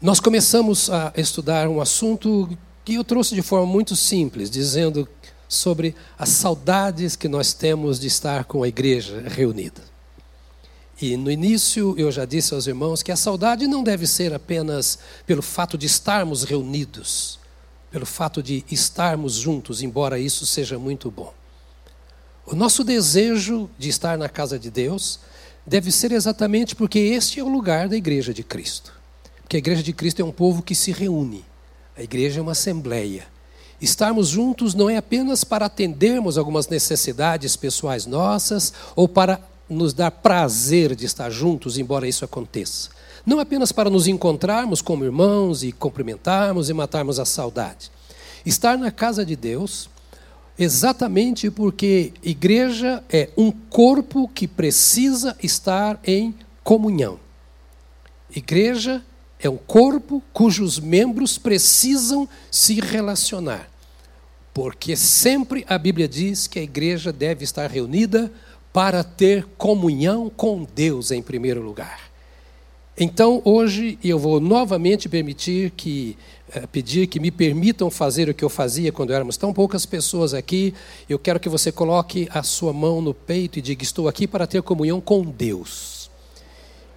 Nós começamos a estudar um assunto que eu trouxe de forma muito simples, dizendo sobre as saudades que nós temos de estar com a igreja reunida. E no início eu já disse aos irmãos que a saudade não deve ser apenas pelo fato de estarmos reunidos, pelo fato de estarmos juntos, embora isso seja muito bom. O nosso desejo de estar na casa de Deus deve ser exatamente porque este é o lugar da igreja de Cristo. Porque a igreja de Cristo é um povo que se reúne. A igreja é uma assembleia. Estarmos juntos não é apenas para atendermos algumas necessidades pessoais nossas ou para nos dar prazer de estar juntos, embora isso aconteça. Não apenas para nos encontrarmos como irmãos e cumprimentarmos e matarmos a saudade. Estar na casa de Deus, exatamente porque igreja é um corpo que precisa estar em comunhão. Igreja é um corpo cujos membros precisam se relacionar. Porque sempre a Bíblia diz que a igreja deve estar reunida para ter comunhão com Deus em primeiro lugar. Então, hoje eu vou novamente permitir que eh, pedir que me permitam fazer o que eu fazia quando éramos tão poucas pessoas aqui. Eu quero que você coloque a sua mão no peito e diga: Estou aqui para ter comunhão com Deus.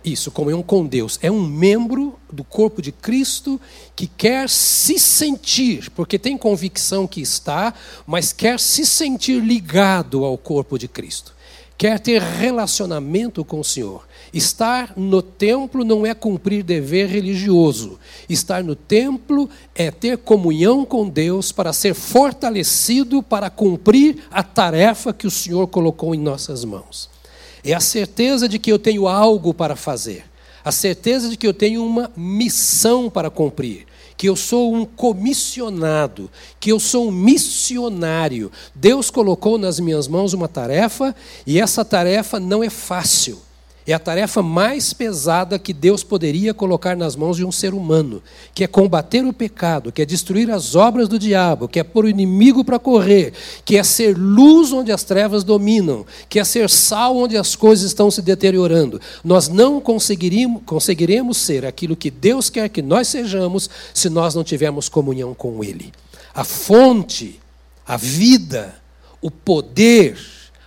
Isso, comunhão com Deus. É um membro do corpo de Cristo que quer se sentir, porque tem convicção que está, mas quer se sentir ligado ao corpo de Cristo. Quer ter relacionamento com o Senhor. Estar no templo não é cumprir dever religioso. Estar no templo é ter comunhão com Deus para ser fortalecido para cumprir a tarefa que o Senhor colocou em nossas mãos. É a certeza de que eu tenho algo para fazer, a certeza de que eu tenho uma missão para cumprir, que eu sou um comissionado, que eu sou um missionário. Deus colocou nas minhas mãos uma tarefa e essa tarefa não é fácil. É a tarefa mais pesada que Deus poderia colocar nas mãos de um ser humano, que é combater o pecado, que é destruir as obras do diabo, que é pôr o inimigo para correr, que é ser luz onde as trevas dominam, que é ser sal onde as coisas estão se deteriorando. Nós não conseguiremos, conseguiremos ser aquilo que Deus quer que nós sejamos se nós não tivermos comunhão com Ele. A fonte, a vida, o poder,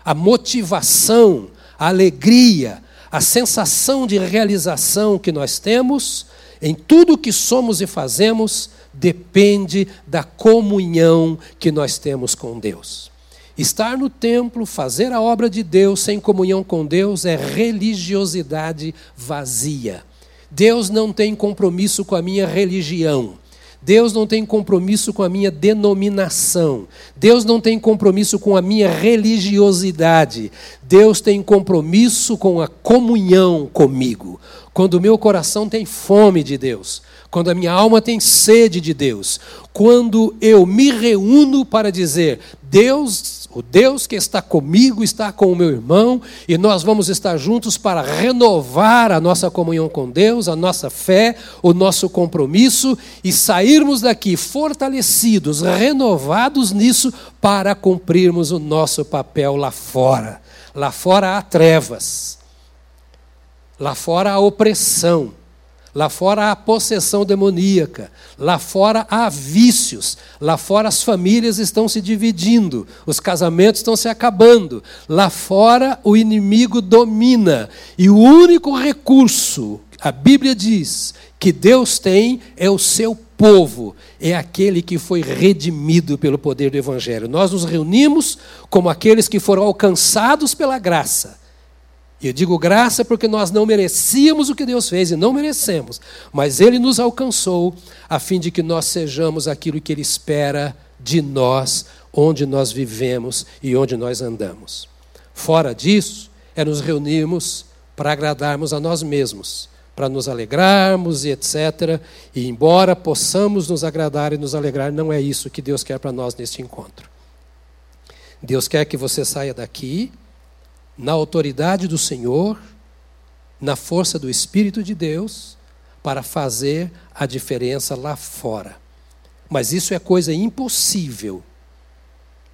a motivação, a alegria, a sensação de realização que nós temos em tudo o que somos e fazemos depende da comunhão que nós temos com Deus. Estar no templo, fazer a obra de Deus sem comunhão com Deus é religiosidade vazia. Deus não tem compromisso com a minha religião. Deus não tem compromisso com a minha denominação. Deus não tem compromisso com a minha religiosidade. Deus tem compromisso com a comunhão comigo. Quando o meu coração tem fome de Deus, quando a minha alma tem sede de Deus, quando eu me reúno para dizer: Deus o Deus que está comigo está com o meu irmão e nós vamos estar juntos para renovar a nossa comunhão com Deus, a nossa fé, o nosso compromisso e sairmos daqui fortalecidos, renovados nisso para cumprirmos o nosso papel lá fora. Lá fora há trevas, lá fora há opressão. Lá fora há possessão demoníaca, lá fora há vícios, lá fora as famílias estão se dividindo, os casamentos estão se acabando, lá fora o inimigo domina, e o único recurso, a Bíblia diz, que Deus tem é o seu povo, é aquele que foi redimido pelo poder do Evangelho. Nós nos reunimos como aqueles que foram alcançados pela graça e eu digo graça porque nós não merecíamos o que Deus fez e não merecemos, mas Ele nos alcançou a fim de que nós sejamos aquilo que Ele espera de nós, onde nós vivemos e onde nós andamos. Fora disso, é nos reunirmos para agradarmos a nós mesmos, para nos alegrarmos e etc. E embora possamos nos agradar e nos alegrar, não é isso que Deus quer para nós neste encontro. Deus quer que você saia daqui na autoridade do Senhor, na força do Espírito de Deus, para fazer a diferença lá fora. Mas isso é coisa impossível.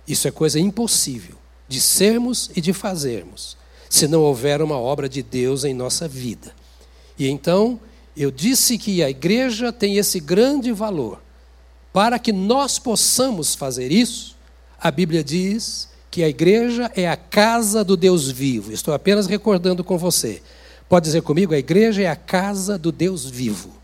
Isso é coisa impossível de sermos e de fazermos, se não houver uma obra de Deus em nossa vida. E então, Eu disse que a igreja tem esse grande valor. Para que nós possamos fazer isso, a Bíblia diz que a igreja é a casa do Deus vivo. Estou apenas recordando com você. Pode dizer comigo, a igreja é a casa do Deus vivo.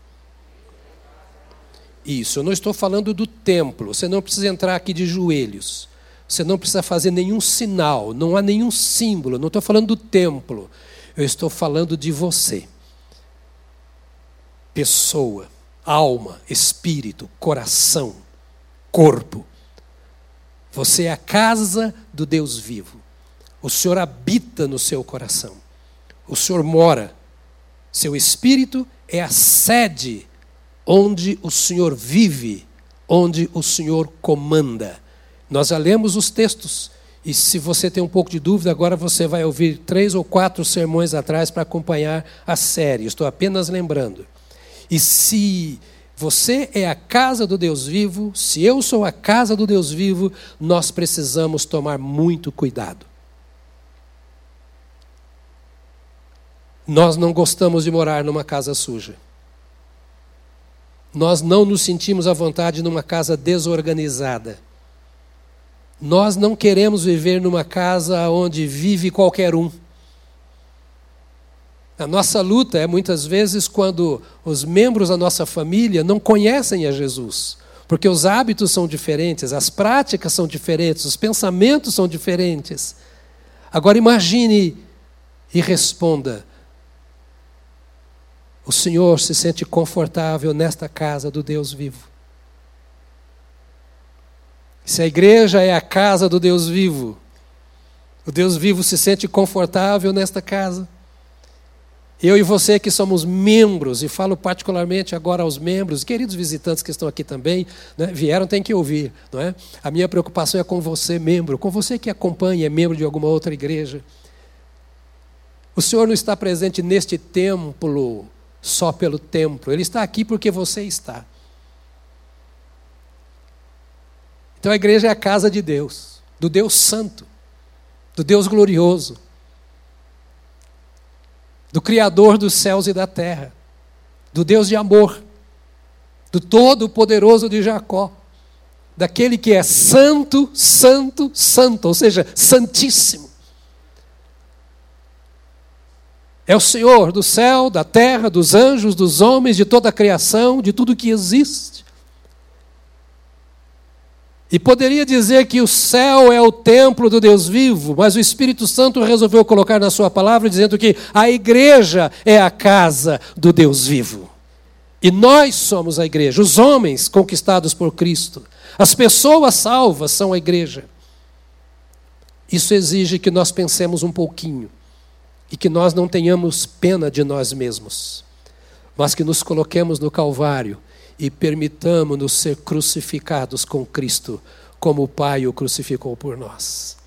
Isso, eu não estou falando do templo. Você não precisa entrar aqui de joelhos. Você não precisa fazer nenhum sinal, não há nenhum símbolo. Não estou falando do templo. Eu estou falando de você. Pessoa, alma, espírito, coração, corpo. Você é a casa do Deus vivo. O Senhor habita no seu coração. O Senhor mora. Seu espírito é a sede onde o Senhor vive, onde o Senhor comanda. Nós já lemos os textos. E se você tem um pouco de dúvida, agora você vai ouvir três ou quatro sermões atrás para acompanhar a série. Estou apenas lembrando. E se você é a casa do Deus vivo, se eu sou a casa do Deus vivo, nós precisamos tomar muito cuidado. Nós não gostamos de morar numa casa suja. Nós não nos sentimos à vontade numa casa desorganizada. Nós não queremos viver numa casa onde vive qualquer um. A nossa luta é muitas vezes quando os membros da nossa família não conhecem a Jesus, porque os hábitos são diferentes, as práticas são diferentes, os pensamentos são diferentes. Agora imagine e responda: o Senhor se sente confortável nesta casa do Deus vivo? Se a igreja é a casa do Deus vivo, o Deus vivo se sente confortável nesta casa. Eu e você que somos membros, e falo particularmente agora aos membros, queridos visitantes que estão aqui também, né, vieram, tem que ouvir. Não é? A minha preocupação é com você, membro, com você que acompanha, é membro de alguma outra igreja. O Senhor não está presente neste templo só pelo templo, Ele está aqui porque você está. Então a igreja é a casa de Deus, do Deus Santo, do Deus glorioso, do Criador dos céus e da terra, do Deus de amor, do Todo-Poderoso de Jacó, daquele que é santo, santo, santo, ou seja, santíssimo. É o Senhor do céu, da terra, dos anjos, dos homens, de toda a criação, de tudo que existe. E poderia dizer que o céu é o templo do Deus vivo, mas o Espírito Santo resolveu colocar na sua palavra dizendo que a igreja é a casa do Deus vivo. E nós somos a igreja, os homens conquistados por Cristo. As pessoas salvas são a igreja. Isso exige que nós pensemos um pouquinho e que nós não tenhamos pena de nós mesmos, mas que nos coloquemos no Calvário e permitamos-nos ser crucificados com Cristo, como o Pai o crucificou por nós.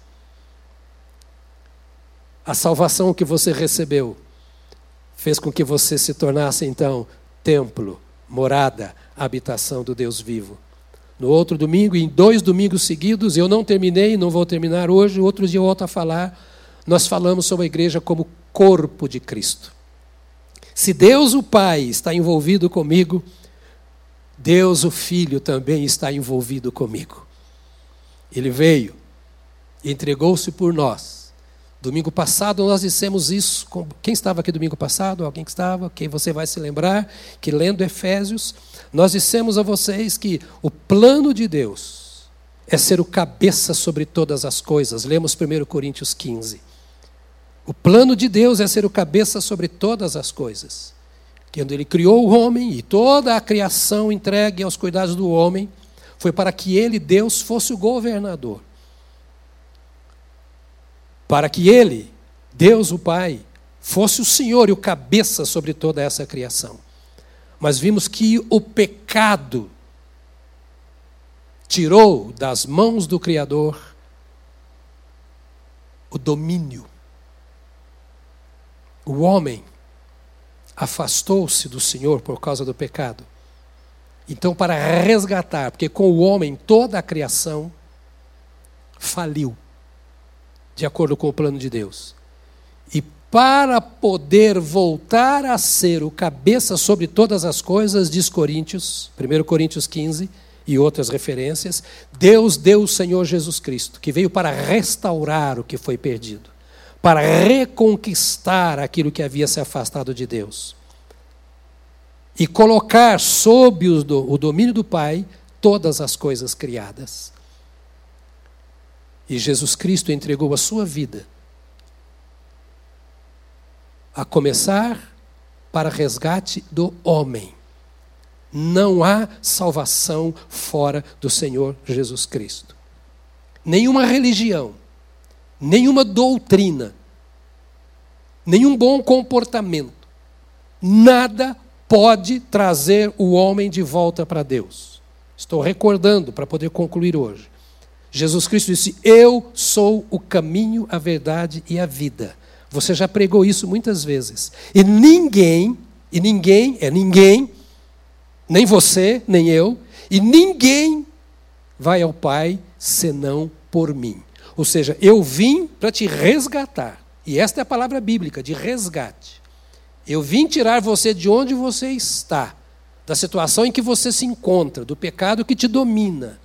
A salvação que você recebeu fez com que você se tornasse então templo, morada, habitação do Deus vivo. No outro domingo, em dois domingos seguidos, eu não terminei, não vou terminar hoje, outro dia eu volto a falar. Nós falamos sobre a igreja como corpo de Cristo. Se Deus o Pai está envolvido comigo, Deus, o Filho, também está envolvido comigo. Ele veio, entregou-se por nós. Domingo passado nós dissemos isso. Quem estava aqui domingo passado? Alguém que estava? Quem você vai se lembrar que lendo Efésios, nós dissemos a vocês que o plano de Deus é ser o cabeça sobre todas as coisas. Lemos 1 Coríntios 15. O plano de Deus é ser o cabeça sobre todas as coisas. Quando ele criou o homem e toda a criação entregue aos cuidados do homem, foi para que ele, Deus, fosse o governador. Para que ele, Deus o Pai, fosse o Senhor e o cabeça sobre toda essa criação. Mas vimos que o pecado tirou das mãos do Criador o domínio. O homem afastou-se do Senhor por causa do pecado. Então, para resgatar, porque com o homem toda a criação faliu, de acordo com o plano de Deus. E para poder voltar a ser o cabeça sobre todas as coisas, diz Coríntios, 1 Coríntios 15 e outras referências, Deus deu o Senhor Jesus Cristo, que veio para restaurar o que foi perdido, para reconquistar aquilo que havia se afastado de Deus e colocar sob o domínio do Pai todas as coisas criadas. E Jesus Cristo entregou a sua vida a começar para resgate do homem. Não há salvação fora do Senhor Jesus Cristo. Nenhuma religião, nenhuma doutrina, nenhum bom comportamento, nada pode trazer o homem de volta para Deus. Estou recordando para poder concluir hoje. Jesus Cristo disse: Eu sou o caminho, a verdade e a vida. Você já pregou isso muitas vezes. E ninguém, e ninguém, é ninguém, nem você, nem eu, e ninguém vai ao Pai senão por mim. Ou seja, eu vim para te resgatar. E esta é a palavra bíblica, de resgate. Eu vim tirar você de onde você está, da situação em que você se encontra, do pecado que te domina.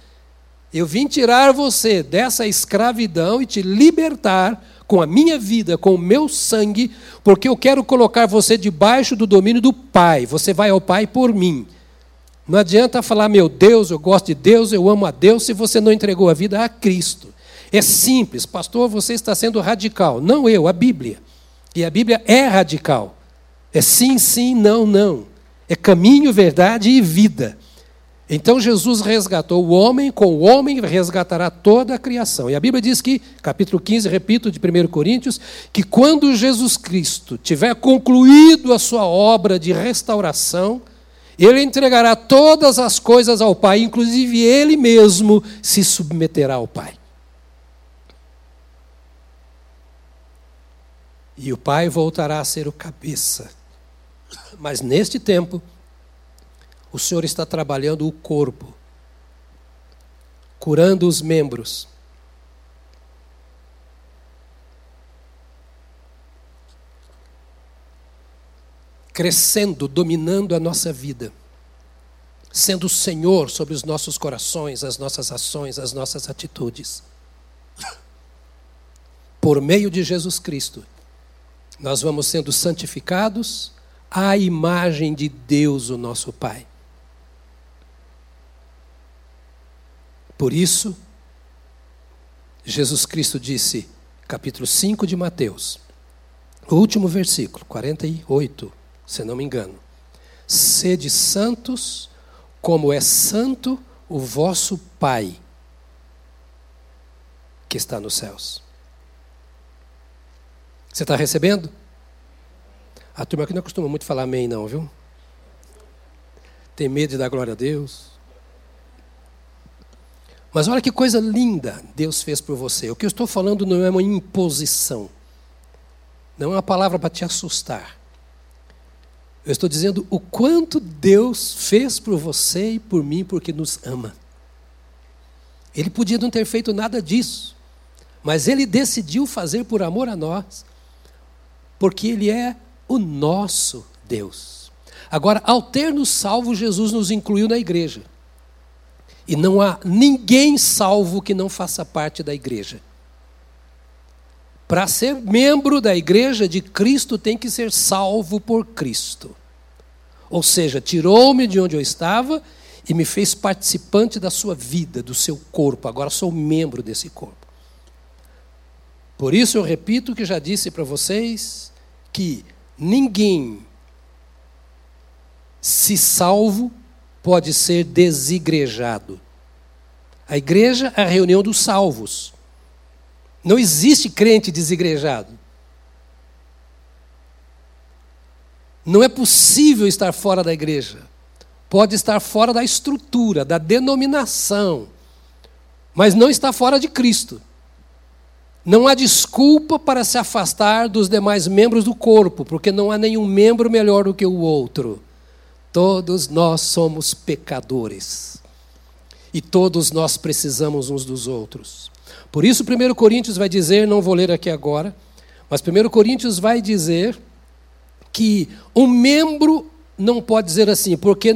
Eu vim tirar você dessa escravidão e te libertar com a minha vida, com o meu sangue, porque eu quero colocar você debaixo do domínio do Pai. Você vai ao Pai por mim. Não adianta falar, meu Deus, eu gosto de Deus, eu amo a Deus, se você não entregou a vida a Cristo. É simples, pastor, você está sendo radical. Não eu, a Bíblia. E a Bíblia é radical. É sim, sim, não, não. É caminho, verdade e vida. Então Jesus resgatou o homem, com o homem resgatará toda a criação. E a Bíblia diz que, capítulo 15, repito, de 1 Coríntios, que quando Jesus Cristo tiver concluído a sua obra de restauração, ele entregará todas as coisas ao Pai, inclusive ele mesmo se submeterá ao Pai. E o Pai voltará a ser o cabeça. Mas neste tempo, o Senhor está trabalhando o corpo, curando os membros. Crescendo, dominando a nossa vida, sendo o Senhor sobre os nossos corações, as nossas ações, as nossas atitudes. Por meio de Jesus Cristo, nós vamos sendo santificados à imagem de Deus, o nosso Pai. Por isso, Jesus Cristo disse, capítulo 5 de Mateus, o último versículo, 48, se não me engano: Sede santos, como é santo o vosso Pai que está nos céus. Você está recebendo? A turma aqui não costuma muito falar amém, não, viu? Tem medo de dar glória a Deus. Mas olha que coisa linda Deus fez por você. O que eu estou falando não é uma imposição. Não é uma palavra para te assustar. Eu estou dizendo o quanto Deus fez por você e por mim porque nos ama. Ele podia não ter feito nada disso, mas ele decidiu fazer por amor a nós, porque ele é o nosso Deus. Agora, ao ter nos salvo, Jesus nos incluiu na igreja. E não há ninguém salvo que não faça parte da igreja. Para ser membro da igreja de Cristo, tem que ser salvo por Cristo. Ou seja, tirou-me de onde eu estava e me fez participante da sua vida, do seu corpo. Agora sou membro desse corpo. Por isso eu repito o que já disse para vocês: que ninguém se salvo pode ser desigrejado. A igreja é a reunião dos salvos. Não existe crente desigrejado. Não é possível estar fora da igreja. Pode estar fora da estrutura, da denominação, mas não está fora de Cristo. Não há desculpa para se afastar dos demais membros do corpo, porque não há nenhum membro melhor do que o outro. Todos nós somos pecadores. E todos nós precisamos uns dos outros. Por isso, 1 Coríntios vai dizer, não vou ler aqui agora, Mas 1 Coríntios vai dizer que um membro não pode dizer assim, porque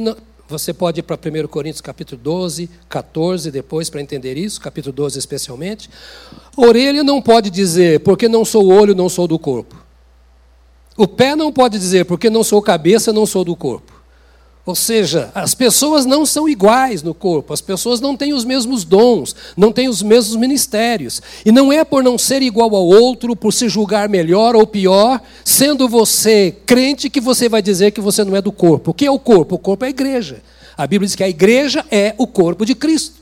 você pode ir para 1 Coríntios capítulo 12, 14 depois para entender isso, capítulo 12 especialmente. Orelha não pode dizer, porque não sou olho, não sou do corpo. O pé não pode dizer, porque não sou cabeça, não sou do corpo. Ou seja, as pessoas não são iguais no corpo, as pessoas não têm os mesmos dons, não têm os mesmos ministérios. E não é por não ser igual ao outro, por se julgar melhor ou pior, sendo você crente, que você vai dizer que você não é do corpo. O que é o corpo? O corpo é a igreja. A Bíblia diz que a igreja é o corpo de Cristo.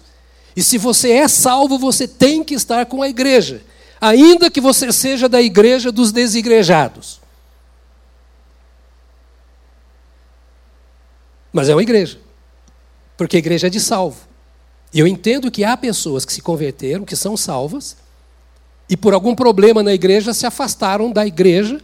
E se você é salvo, você tem que estar com a igreja, ainda que você seja da igreja dos desigrejados. Mas é uma igreja. Porque a igreja é de salvo. E eu entendo que há pessoas que se converteram, que são salvas, e por algum problema na igreja se afastaram da igreja,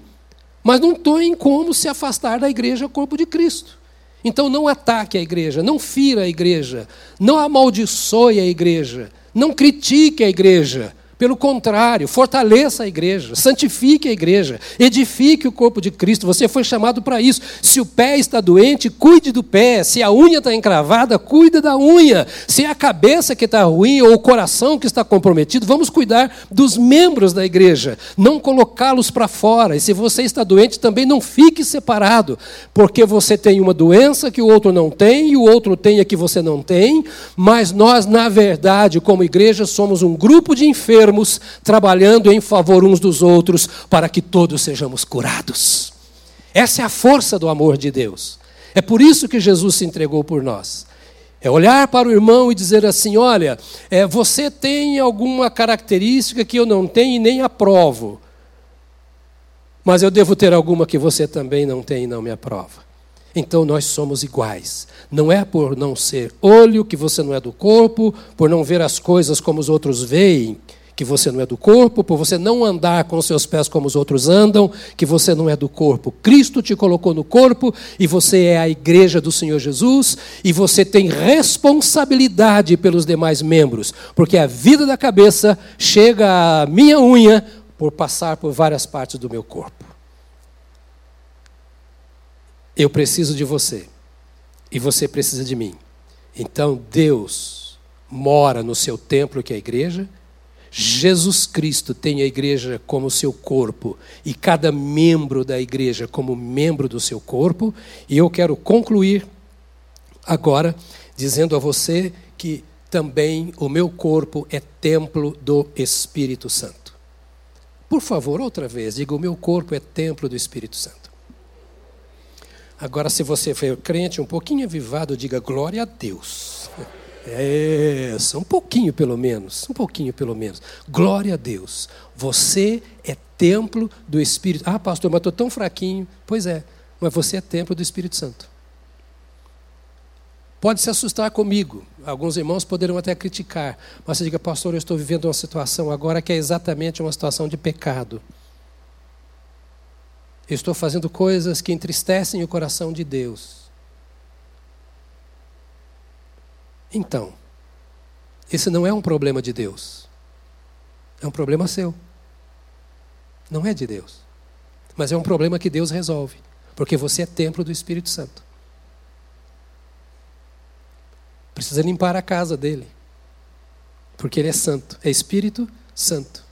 mas não tem como se afastar da igreja corpo de Cristo. Então não ataque a igreja, não fira a igreja, não amaldiçoe a igreja, não critique a igreja, pelo contrário, fortaleça a igreja, santifique a igreja, edifique o corpo de Cristo. Você foi chamado para isso. Se o pé está doente, cuide do pé. Se a unha está encravada, cuide da unha. Se é a cabeça que está ruim ou o coração que está comprometido, vamos cuidar dos membros da igreja, não colocá-los para fora. E se você está doente, também não fique separado, porque você tem uma doença que o outro não tem e o outro tem a que você não tem. Mas nós, na verdade, como igreja, somos um grupo de enfermos enfermos, trabalhando em favor uns dos outros, para que todos sejamos curados. Essa é a força do amor de Deus. É por isso que Jesus se entregou por nós. É olhar para o irmão e dizer assim: olha, é, você tem alguma característica que eu não tenho e nem aprovo, mas eu devo ter alguma que você também não tem e não me aprova. Então nós somos iguais. Não é por não ser olho que você não é do corpo, por não ver as coisas como os outros veem, que você não é do corpo, por você não andar com seus pés como os outros andam, que você não é do corpo. Cristo te colocou no corpo e você é a igreja do Senhor Jesus e você tem responsabilidade pelos demais membros, porque a vida da cabeça chega à minha unha por passar por várias partes do meu corpo. Eu preciso de você e você precisa de mim. Então Deus mora no seu templo, que é a igreja, Jesus Cristo tem a igreja como seu corpo e cada membro da igreja como membro do seu corpo, e eu quero concluir agora dizendo a você que também o meu corpo é templo do Espírito Santo. Por favor, outra vez, diga: o meu corpo é templo do Espírito Santo. Agora, se você for crente um pouquinho avivado, diga glória a Deus. É, um pouquinho pelo menos, um pouquinho pelo menos. Glória a Deus. Você é templo do Espírito. Ah, pastor, mas estou tão fraquinho. Pois é, mas você é templo do Espírito Santo. Pode se assustar comigo. Alguns irmãos poderão até criticar. Mas você diga, pastor, eu estou vivendo uma situação agora que é exatamente uma situação de pecado. Eu estou fazendo coisas que entristecem o coração de Deus. Então, esse não é um problema de Deus. É um problema seu. Não é de Deus. Mas é um problema que Deus resolve. Porque você é templo do Espírito Santo. Precisa limpar a casa dele. Porque ele é santo. É Espírito Santo.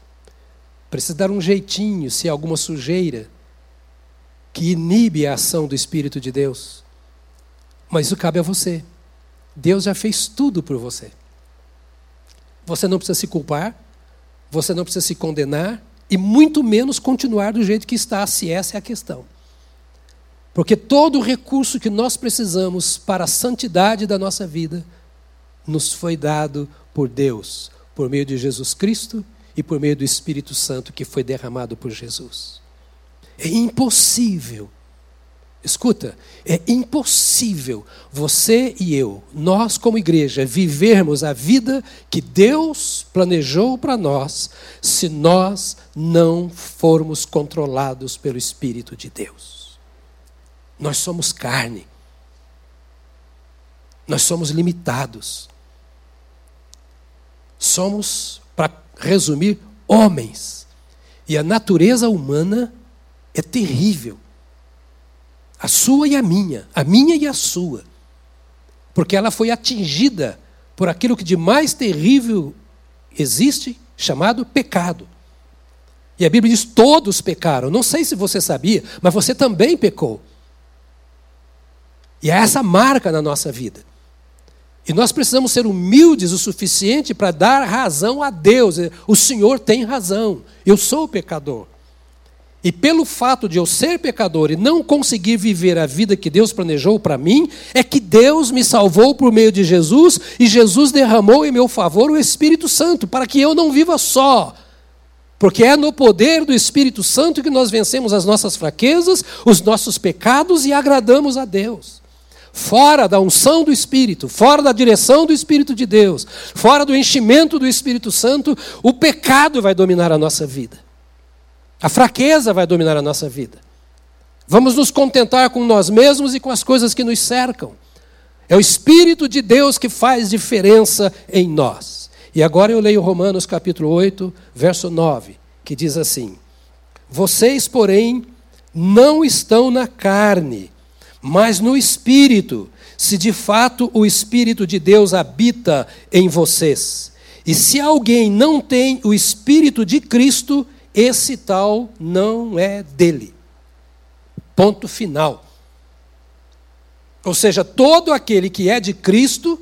Precisa dar um jeitinho se há alguma sujeira que inibe a ação do Espírito de Deus. Mas isso cabe a você. Deus já fez tudo por você. Você não precisa se culpar, você não precisa se condenar e muito menos continuar do jeito que está, se essa é a questão. Porque todo o recurso que nós precisamos para a santidade da nossa vida nos foi dado por Deus, por meio de Jesus Cristo e por meio do Espírito Santo que foi derramado por Jesus. É impossível Escuta, é impossível você e eu, nós como igreja, vivermos a vida que Deus planejou para nós se nós não formos controlados pelo Espírito de Deus. Nós somos carne. Nós somos limitados. Somos, para resumir, homens. E a natureza humana é terrível. A sua e a minha, a minha e a sua. Porque ela foi atingida por aquilo que de mais terrível existe, chamado pecado. E a Bíblia diz: todos pecaram. Não sei se você sabia, mas você também pecou. E é essa marca na nossa vida. E nós precisamos ser humildes o suficiente para dar razão a Deus. O Senhor tem razão. Eu sou pecador. E pelo fato de eu ser pecador e não conseguir viver a vida que Deus planejou para mim, é que Deus me salvou por meio de Jesus e Jesus derramou em meu favor o Espírito Santo, para que eu não viva só. Porque é no poder do Espírito Santo que nós vencemos as nossas fraquezas, os nossos pecados e agradamos a Deus. Fora da unção do Espírito, fora da direção do Espírito de Deus, fora do enchimento do Espírito Santo, o pecado vai dominar a nossa vida. A fraqueza vai dominar a nossa vida. Vamos nos contentar com nós mesmos e com as coisas que nos cercam. É o Espírito de Deus que faz diferença em nós. E agora eu leio Romanos capítulo 8, verso 9, que diz assim: Vocês, porém, não estão na carne, mas no Espírito, se de fato o Espírito de Deus habita em vocês. E se alguém não tem o Espírito de Cristo, esse tal não é dele. Ponto final. Ou seja, todo aquele que é de Cristo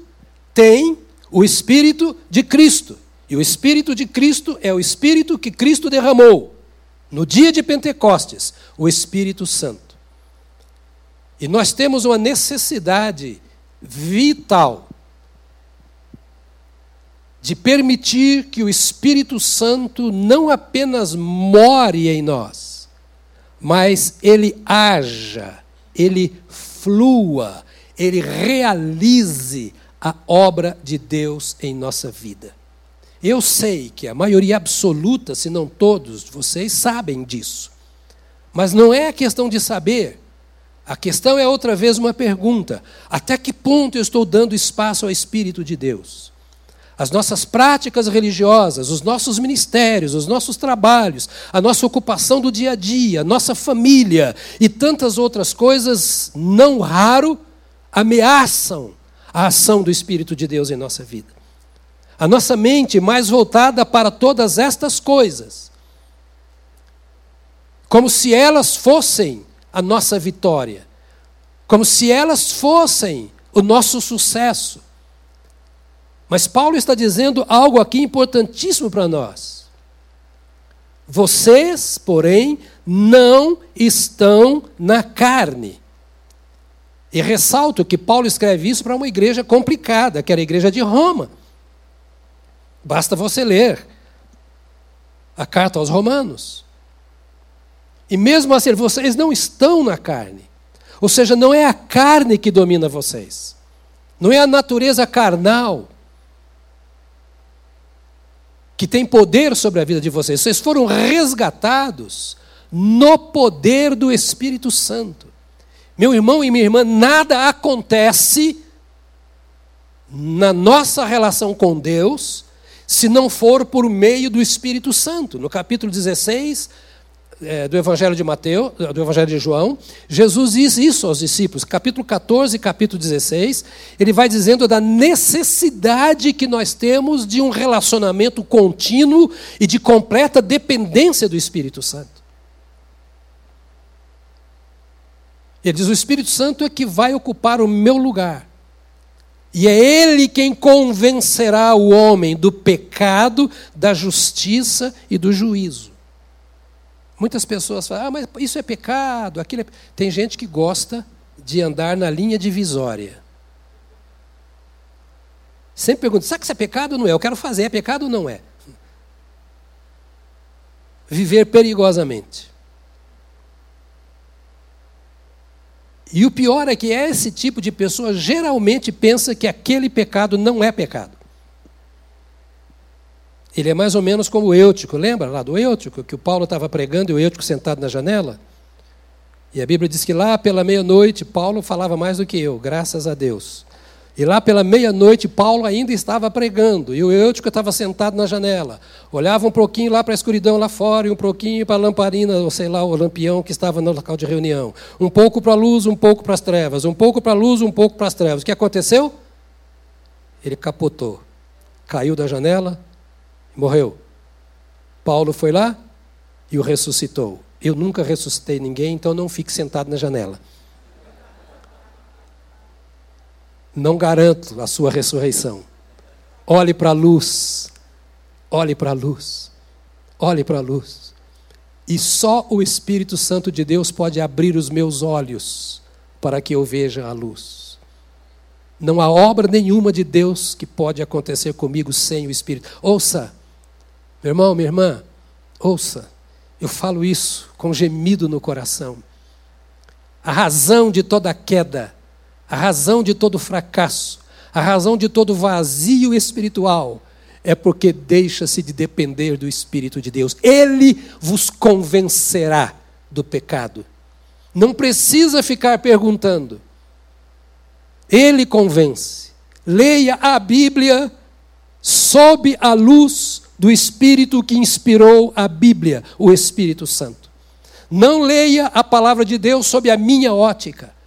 tem o Espírito de Cristo. E o Espírito de Cristo é o Espírito que Cristo derramou no dia de Pentecostes o Espírito Santo. E nós temos uma necessidade vital de permitir que o Espírito Santo não apenas more em nós, mas ele haja, ele flua, ele realize a obra de Deus em nossa vida. Eu sei que a maioria absoluta, se não todos, vocês sabem disso. Mas não é a questão de saber. A questão é outra vez uma pergunta: até que ponto eu estou dando espaço ao Espírito de Deus? As nossas práticas religiosas, os nossos ministérios, os nossos trabalhos, a nossa ocupação do dia a dia, a nossa família e tantas outras coisas, não raro, ameaçam a ação do Espírito de Deus em nossa vida. A nossa mente mais voltada para todas estas coisas, como se elas fossem a nossa vitória, como se elas fossem o nosso sucesso. Mas Paulo está dizendo algo aqui importantíssimo para nós. Vocês, porém, não estão na carne. E ressalto que Paulo escreve isso para uma igreja complicada, que era a igreja de Roma. Basta você ler a carta aos Romanos. E mesmo assim, vocês não estão na carne. Ou seja, não é a carne que domina vocês. Não é a natureza carnal que tem poder sobre a vida de vocês. Vocês foram resgatados no poder do Espírito Santo. Meu irmão e minha irmã, nada acontece na nossa relação com Deus se não for por meio do Espírito Santo. No capítulo 16, é, do Evangelho de Mateus, do Evangelho de João, Jesus diz isso aos discípulos, capítulo 14 e capítulo 16, ele vai dizendo da necessidade que nós temos de um relacionamento contínuo e de completa dependência do Espírito Santo. Ele diz: o Espírito Santo é que vai ocupar o meu lugar. E é Ele quem convencerá o homem do pecado, da justiça e do juízo. Muitas pessoas falam, ah, mas isso é pecado, aquilo é... Tem gente que gosta de andar na linha divisória. Sempre pergunta, sabe que isso é pecado ou não é? Eu quero fazer, é pecado ou não é? Viver perigosamente. E o pior é que esse tipo de pessoa geralmente pensa que aquele pecado não é pecado. Ele é mais ou menos como o Eutico, lembra lá do Eutico, que o Paulo estava pregando e o Eutico sentado na janela? E a Bíblia diz que lá pela meia-noite Paulo falava mais do que eu, graças a Deus. E lá pela meia-noite, Paulo ainda estava pregando, e o Eutico estava sentado na janela. Olhava um pouquinho lá para a escuridão lá fora, e um pouquinho para a lamparina, ou sei lá, o lampião que estava no local de reunião. Um pouco para a luz, um pouco para as trevas. Um pouco para a luz, um pouco para as trevas. O que aconteceu? Ele capotou, caiu da janela morreu. Paulo foi lá e o ressuscitou. Eu nunca ressuscitei ninguém, então não fique sentado na janela. não garanto a sua ressurreição. Olhe para a luz, olhe para a luz, olhe para a luz. E só o Espírito Santo de Deus pode abrir os meus olhos para que eu veja a luz. Não há obra nenhuma de Deus que pode acontecer comigo sem o Espírito. Ouça, meu irmão, minha irmã, ouça, eu falo isso com gemido no coração. A razão de toda queda a razão de todo fracasso, a razão de todo vazio espiritual é porque deixa-se de depender do Espírito de Deus. Ele vos convencerá do pecado. Não precisa ficar perguntando. Ele convence. Leia a Bíblia sob a luz do Espírito que inspirou a Bíblia, o Espírito Santo. Não leia a palavra de Deus sob a minha ótica.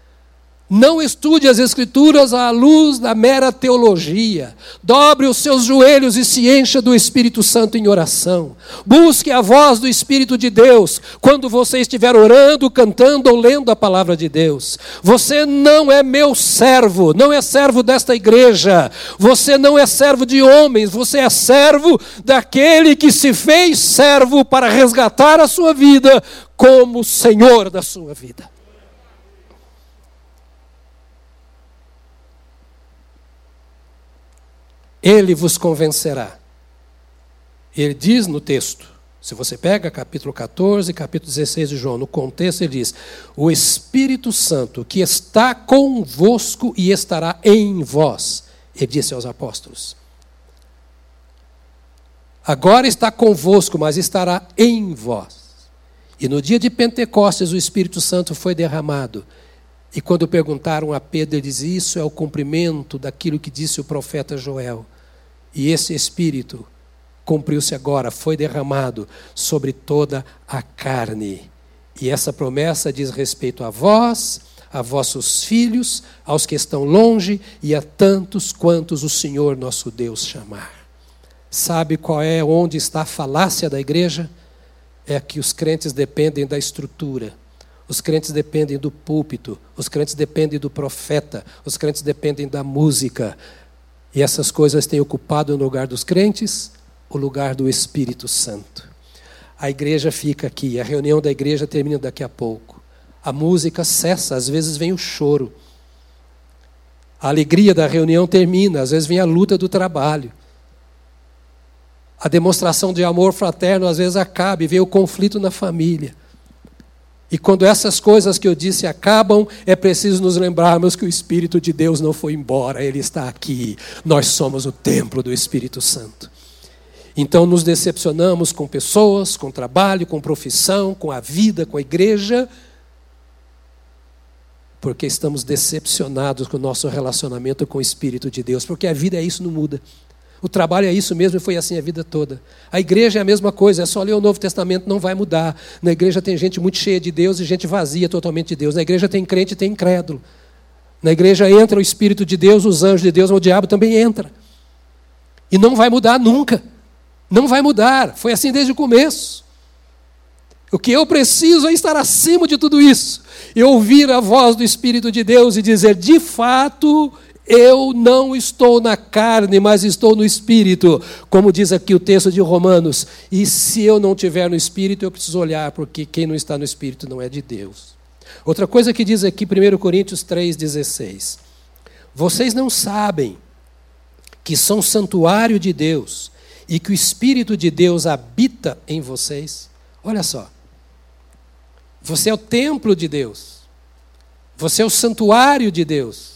Não estude as Escrituras à luz da mera teologia. Dobre os seus joelhos e se encha do Espírito Santo em oração. Busque a voz do Espírito de Deus quando você estiver orando, cantando ou lendo a palavra de Deus. Você não é meu servo, não é servo desta igreja. Você não é servo de homens, você é servo daquele que se fez servo para resgatar a sua vida como Senhor da sua vida. Ele vos convencerá. Ele diz no texto, se você pega capítulo 14, capítulo 16 de João, no contexto ele diz: O Espírito Santo que está convosco e estará em vós, ele disse aos apóstolos. Agora está convosco, mas estará em vós. E no dia de Pentecostes o Espírito Santo foi derramado. E quando perguntaram a Pedro, ele diz: Isso é o cumprimento daquilo que disse o profeta Joel. E esse Espírito cumpriu-se agora, foi derramado sobre toda a carne. E essa promessa diz respeito a vós, a vossos filhos, aos que estão longe e a tantos quantos o Senhor nosso Deus chamar. Sabe qual é, onde está a falácia da igreja? É que os crentes dependem da estrutura os crentes dependem do púlpito, os crentes dependem do profeta, os crentes dependem da música. E essas coisas têm ocupado no lugar dos crentes o lugar do Espírito Santo. A igreja fica aqui, a reunião da igreja termina daqui a pouco. A música cessa, às vezes vem o choro. A alegria da reunião termina, às vezes vem a luta do trabalho. A demonstração de amor fraterno às vezes acaba e vem o conflito na família. E quando essas coisas que eu disse acabam, é preciso nos lembrarmos que o Espírito de Deus não foi embora, ele está aqui. Nós somos o templo do Espírito Santo. Então nos decepcionamos com pessoas, com trabalho, com profissão, com a vida, com a igreja, porque estamos decepcionados com o nosso relacionamento com o Espírito de Deus, porque a vida é isso, não muda. O trabalho é isso mesmo e foi assim a vida toda. A igreja é a mesma coisa, é só ler o Novo Testamento, não vai mudar. Na igreja tem gente muito cheia de Deus e gente vazia totalmente de Deus. Na igreja tem crente e tem incrédulo. Na igreja entra o Espírito de Deus, os anjos de Deus, mas o diabo também entra. E não vai mudar nunca. Não vai mudar. Foi assim desde o começo. O que eu preciso é estar acima de tudo isso. E ouvir a voz do Espírito de Deus e dizer: de fato, eu não estou na carne, mas estou no espírito, como diz aqui o texto de Romanos. E se eu não estiver no espírito, eu preciso olhar, porque quem não está no espírito não é de Deus. Outra coisa que diz aqui, 1 Coríntios 3,16: Vocês não sabem que são santuário de Deus e que o Espírito de Deus habita em vocês? Olha só. Você é o templo de Deus. Você é o santuário de Deus.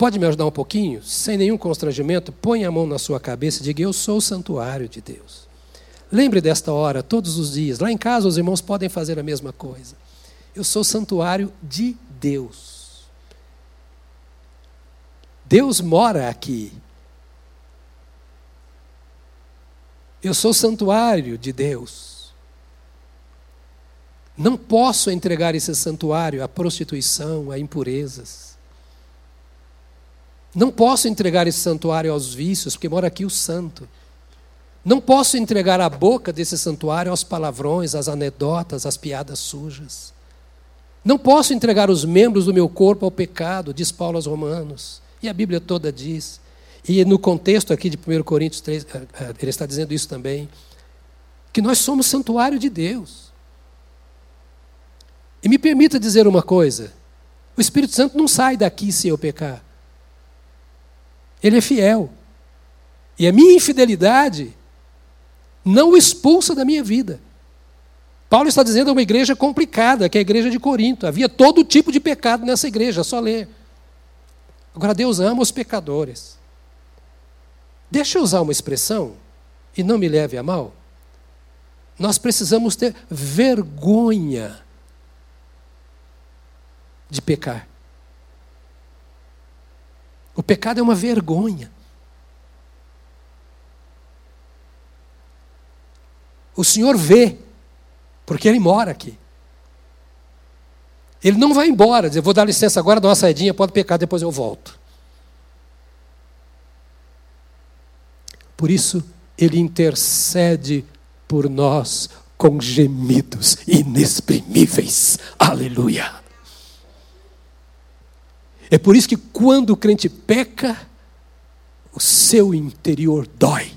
Pode me ajudar um pouquinho? Sem nenhum constrangimento, põe a mão na sua cabeça e diga: Eu sou o santuário de Deus. Lembre desta hora todos os dias. Lá em casa, os irmãos podem fazer a mesma coisa. Eu sou o santuário de Deus. Deus mora aqui. Eu sou santuário de Deus. Não posso entregar esse santuário à prostituição, a impurezas. Não posso entregar esse santuário aos vícios, porque mora aqui o santo. Não posso entregar a boca desse santuário aos palavrões, às anedotas, às piadas sujas. Não posso entregar os membros do meu corpo ao pecado, diz Paulo aos Romanos. E a Bíblia toda diz. E no contexto aqui de 1 Coríntios 3, eh, eh, ele está dizendo isso também. Que nós somos santuário de Deus. E me permita dizer uma coisa: o Espírito Santo não sai daqui se eu pecar. Ele é fiel. E a minha infidelidade não o expulsa da minha vida. Paulo está dizendo a uma igreja complicada, que é a igreja de Corinto. Havia todo tipo de pecado nessa igreja, só ler. Agora, Deus ama os pecadores. Deixa eu usar uma expressão, e não me leve a mal. Nós precisamos ter vergonha de pecar. O pecado é uma vergonha. O Senhor vê, porque Ele mora aqui. Ele não vai embora, dizer, vou dar licença agora, dar uma saidinha, pode pecar, depois eu volto. Por isso, Ele intercede por nós com gemidos inexprimíveis. Aleluia! É por isso que quando o crente peca, o seu interior dói.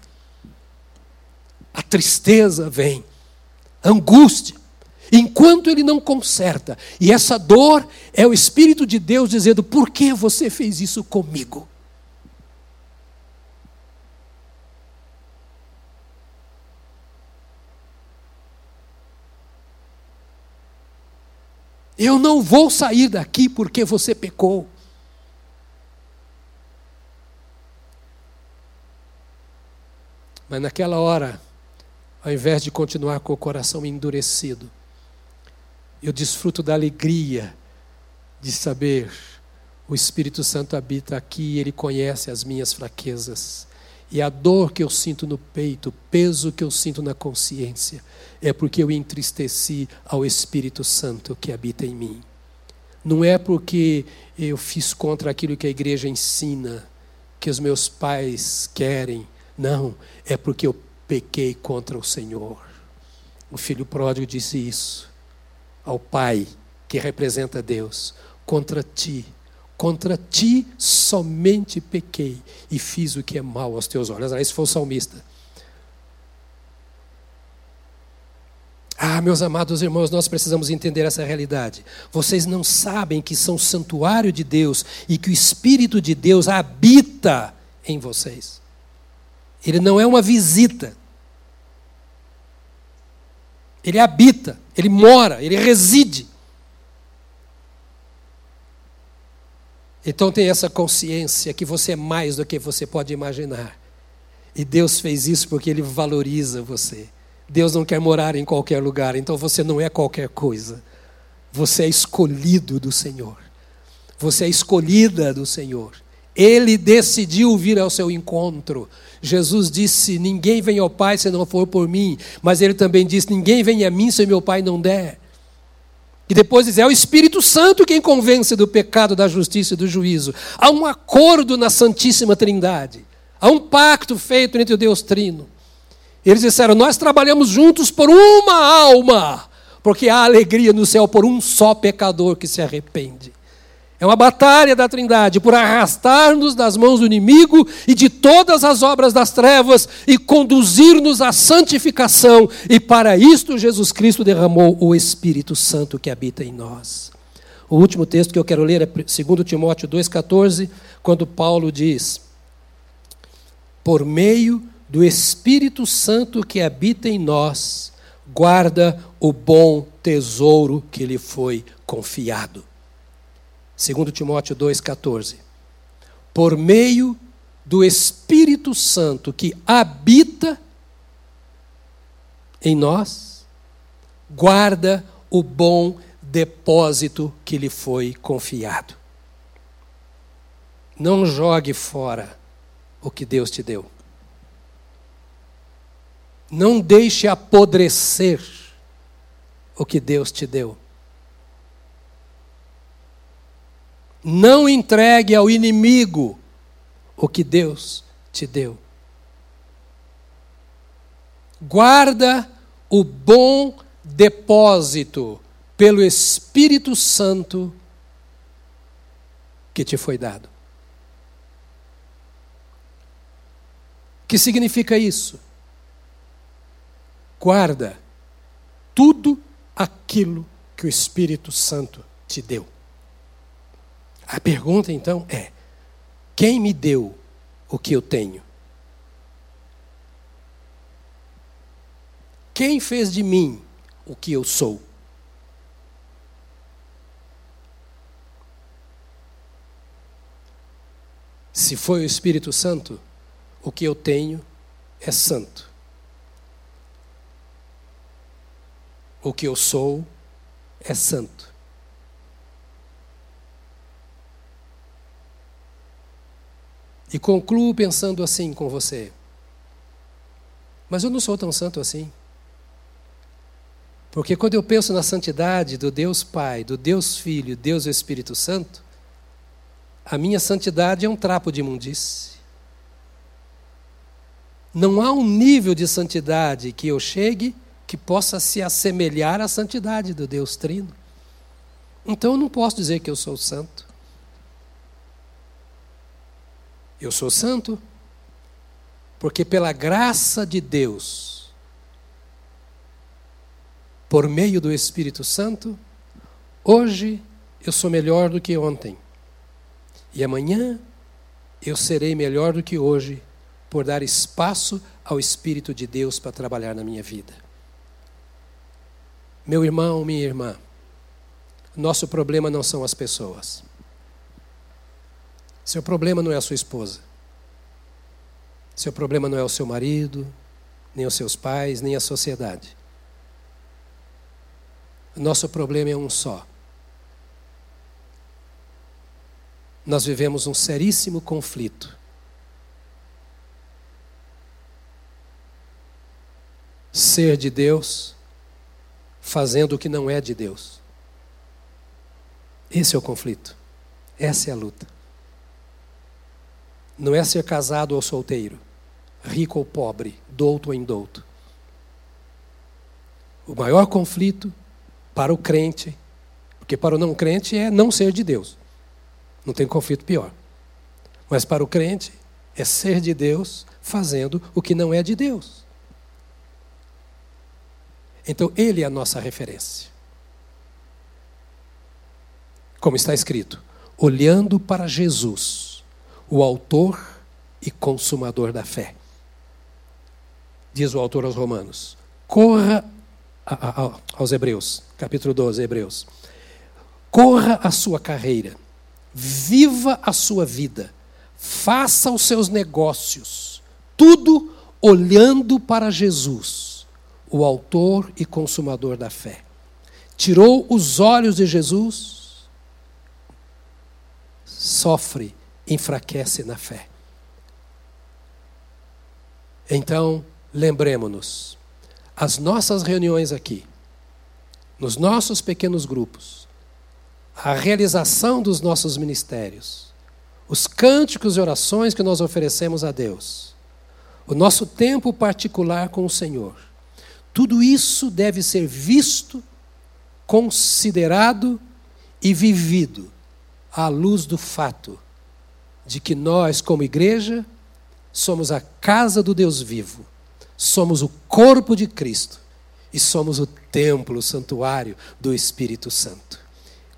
A tristeza vem, a angústia enquanto ele não conserta. E essa dor é o Espírito de Deus dizendo: por que você fez isso comigo? Eu não vou sair daqui porque você pecou. Mas naquela hora, ao invés de continuar com o coração endurecido, eu desfruto da alegria de saber o Espírito Santo habita aqui e ele conhece as minhas fraquezas. E a dor que eu sinto no peito, o peso que eu sinto na consciência, é porque eu entristeci ao Espírito Santo que habita em mim. Não é porque eu fiz contra aquilo que a igreja ensina, que os meus pais querem. Não, é porque eu pequei contra o Senhor. O filho pródigo disse isso ao Pai, que representa Deus, contra ti, contra ti somente pequei e fiz o que é mal aos teus olhos. Esse foi o salmista. Ah, meus amados irmãos, nós precisamos entender essa realidade. Vocês não sabem que são santuário de Deus e que o Espírito de Deus habita em vocês. Ele não é uma visita. Ele habita, ele mora, ele reside. Então tenha essa consciência que você é mais do que você pode imaginar. E Deus fez isso porque Ele valoriza você. Deus não quer morar em qualquer lugar, então você não é qualquer coisa. Você é escolhido do Senhor. Você é escolhida do Senhor. Ele decidiu vir ao seu encontro. Jesus disse: Ninguém vem ao Pai se não for por mim. Mas ele também disse: Ninguém vem a mim se meu Pai não der. E depois diz: É o Espírito Santo quem convence do pecado, da justiça e do juízo. Há um acordo na Santíssima Trindade. Há um pacto feito entre o Deus Trino. Eles disseram: Nós trabalhamos juntos por uma alma, porque há alegria no céu por um só pecador que se arrepende. É uma batalha da Trindade por arrastar-nos das mãos do inimigo e de todas as obras das trevas e conduzir-nos à santificação. E para isto Jesus Cristo derramou o Espírito Santo que habita em nós. O último texto que eu quero ler é 2 Timóteo 2,14, quando Paulo diz: Por meio do Espírito Santo que habita em nós, guarda o bom tesouro que lhe foi confiado. Segundo Timóteo 2,14. Por meio do Espírito Santo que habita em nós, guarda o bom depósito que lhe foi confiado. Não jogue fora o que Deus te deu. Não deixe apodrecer o que Deus te deu. Não entregue ao inimigo o que Deus te deu. Guarda o bom depósito pelo Espírito Santo que te foi dado. O que significa isso? Guarda tudo aquilo que o Espírito Santo te deu. A pergunta então é: quem me deu o que eu tenho? Quem fez de mim o que eu sou? Se foi o Espírito Santo, o que eu tenho é santo. O que eu sou é santo. E concluo pensando assim com você. Mas eu não sou tão santo assim. Porque quando eu penso na santidade do Deus Pai, do Deus Filho, Deus Espírito Santo, a minha santidade é um trapo de imundície. Não há um nível de santidade que eu chegue que possa se assemelhar à santidade do Deus Trino. Então eu não posso dizer que eu sou santo. Eu sou santo porque, pela graça de Deus, por meio do Espírito Santo, hoje eu sou melhor do que ontem. E amanhã eu serei melhor do que hoje, por dar espaço ao Espírito de Deus para trabalhar na minha vida. Meu irmão, minha irmã, nosso problema não são as pessoas. Seu problema não é a sua esposa. Seu problema não é o seu marido, nem os seus pais, nem a sociedade. Nosso problema é um só. Nós vivemos um seríssimo conflito. Ser de Deus fazendo o que não é de Deus. Esse é o conflito. Essa é a luta. Não é ser casado ou solteiro, rico ou pobre, douto ou indouto. O maior conflito para o crente, porque para o não crente é não ser de Deus. Não tem conflito pior. Mas para o crente é ser de Deus fazendo o que não é de Deus. Então ele é a nossa referência. Como está escrito, olhando para Jesus o autor e consumador da fé. Diz o autor aos Romanos: corra aos Hebreus, capítulo 12, Hebreus. Corra a sua carreira, viva a sua vida, faça os seus negócios, tudo olhando para Jesus, o autor e consumador da fé. Tirou os olhos de Jesus, sofre enfraquece na fé. Então, lembremos-nos, as nossas reuniões aqui, nos nossos pequenos grupos, a realização dos nossos ministérios, os cânticos e orações que nós oferecemos a Deus, o nosso tempo particular com o Senhor, tudo isso deve ser visto, considerado e vivido à luz do fato de que nós, como igreja, somos a casa do Deus vivo, somos o corpo de Cristo e somos o templo, o santuário do Espírito Santo.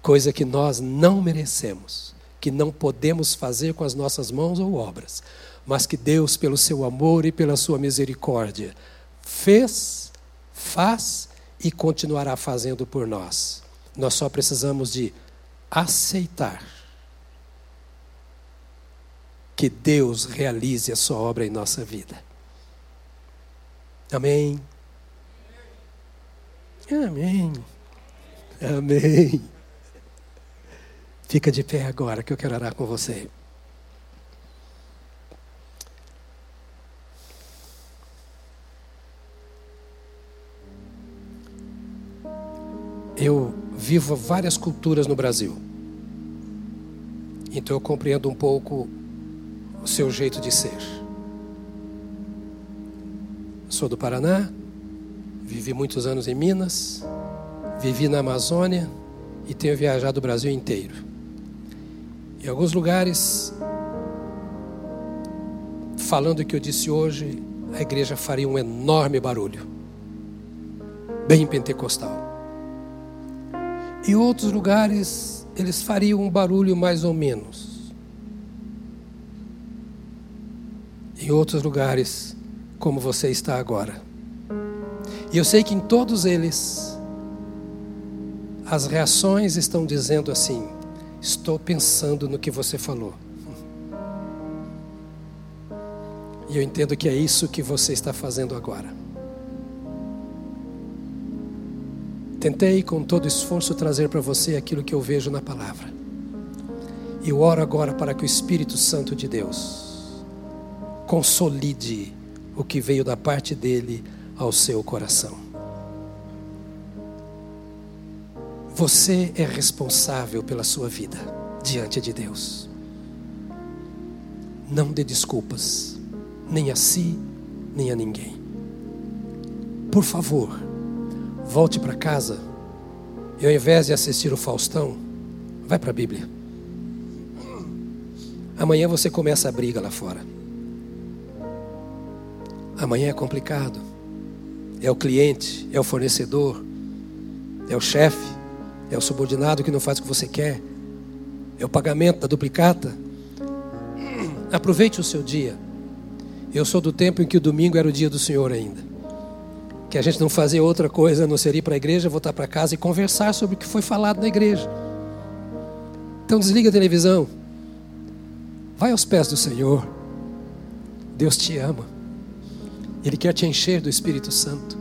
Coisa que nós não merecemos, que não podemos fazer com as nossas mãos ou obras, mas que Deus, pelo seu amor e pela sua misericórdia, fez, faz e continuará fazendo por nós. Nós só precisamos de aceitar que Deus realize a sua obra em nossa vida. Amém. Amém. Amém. Fica de pé agora que eu quero orar com você. Eu vivo várias culturas no Brasil. Então eu compreendo um pouco o seu jeito de ser. Sou do Paraná, vivi muitos anos em Minas, vivi na Amazônia e tenho viajado o Brasil inteiro. Em alguns lugares, falando o que eu disse hoje, a igreja faria um enorme barulho, bem pentecostal. Em outros lugares, eles fariam um barulho mais ou menos. Em outros lugares, como você está agora. E eu sei que em todos eles, as reações estão dizendo assim: estou pensando no que você falou. E eu entendo que é isso que você está fazendo agora. Tentei com todo esforço trazer para você aquilo que eu vejo na palavra. E eu oro agora para que o Espírito Santo de Deus consolide o que veio da parte dele ao seu coração. Você é responsável pela sua vida diante de Deus. Não dê desculpas, nem a si, nem a ninguém. Por favor, volte para casa e ao invés de assistir o Faustão, vai para a Bíblia. Amanhã você começa a briga lá fora. Amanhã é complicado. É o cliente, é o fornecedor, é o chefe, é o subordinado que não faz o que você quer, é o pagamento da duplicata. Aproveite o seu dia. Eu sou do tempo em que o domingo era o dia do Senhor ainda que a gente não fazia outra coisa não ser ir para a igreja, voltar para casa e conversar sobre o que foi falado na igreja. Então desliga a televisão. Vai aos pés do Senhor. Deus te ama. Ele quer te encher do Espírito Santo.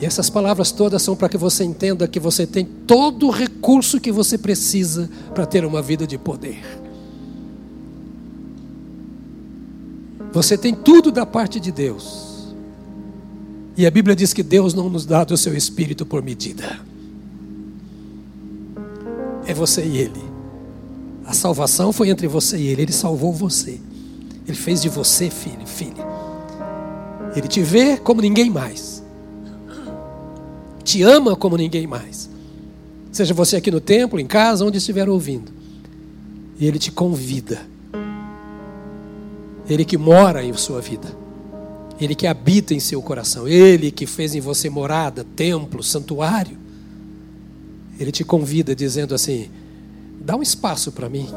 E essas palavras todas são para que você entenda que você tem todo o recurso que você precisa para ter uma vida de poder. Você tem tudo da parte de Deus. E a Bíblia diz que Deus não nos dá do seu espírito por medida. É você e Ele. A salvação foi entre você e Ele. Ele salvou você. Ele fez de você filho, filha. Ele te vê como ninguém mais. Te ama como ninguém mais. Seja você aqui no templo, em casa, onde estiver ouvindo. E Ele te convida. Ele que mora em sua vida. Ele que habita em seu coração, Ele que fez em você morada, templo, santuário. Ele te convida dizendo assim: dá um espaço para mim.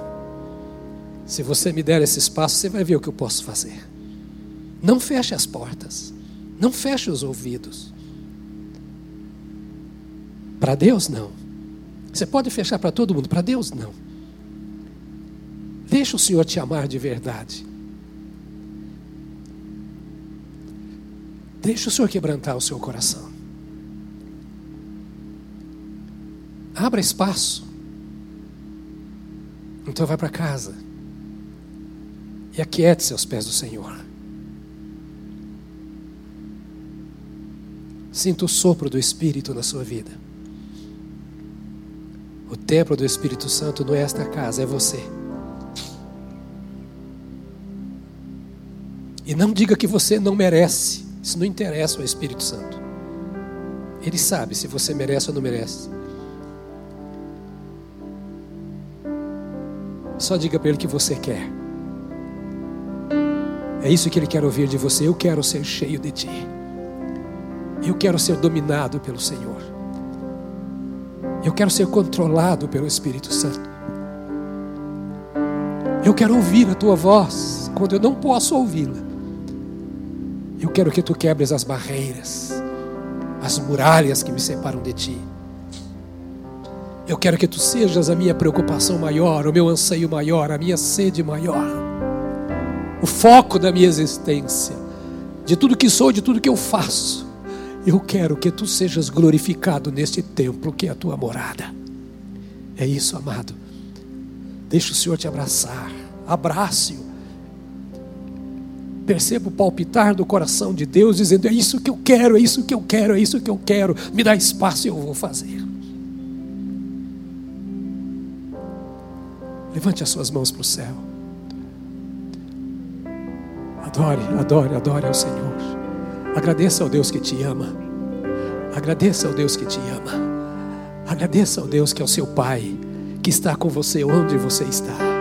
Se você me der esse espaço, você vai ver o que eu posso fazer. Não feche as portas, não feche os ouvidos. Para Deus, não. Você pode fechar para todo mundo, para Deus, não. Deixa o Senhor te amar de verdade. Deixa o Senhor quebrantar o seu coração. Abra espaço. Então vai para casa. E aquiete-se aos pés do Senhor. Sinta o sopro do Espírito na sua vida. O templo do Espírito Santo não é esta casa, é você. E não diga que você não merece. Isso não interessa ao Espírito Santo. Ele sabe se você merece ou não merece. Só diga para ele que você quer. É isso que ele quer ouvir de você. Eu quero ser cheio de ti. Eu quero ser dominado pelo Senhor. Eu quero ser controlado pelo Espírito Santo. Eu quero ouvir a tua voz quando eu não posso ouvi-la. Eu quero que tu quebres as barreiras, as muralhas que me separam de ti. Eu quero que tu sejas a minha preocupação maior, o meu anseio maior, a minha sede maior, o foco da minha existência, de tudo que sou, de tudo que eu faço. Eu quero que tu sejas glorificado neste templo que é a tua morada. É isso, amado. Deixa o Senhor te abraçar. Abrace-o. Perceba o palpitar do coração de Deus, dizendo: É isso que eu quero, é isso que eu quero, é isso que eu quero. Me dá espaço e eu vou fazer. Levante as suas mãos para o céu. Adore, adore, adore ao Senhor. Agradeça ao Deus que te ama. Agradeça ao Deus que te ama. Agradeça ao Deus que é o seu Pai, que está com você onde você está.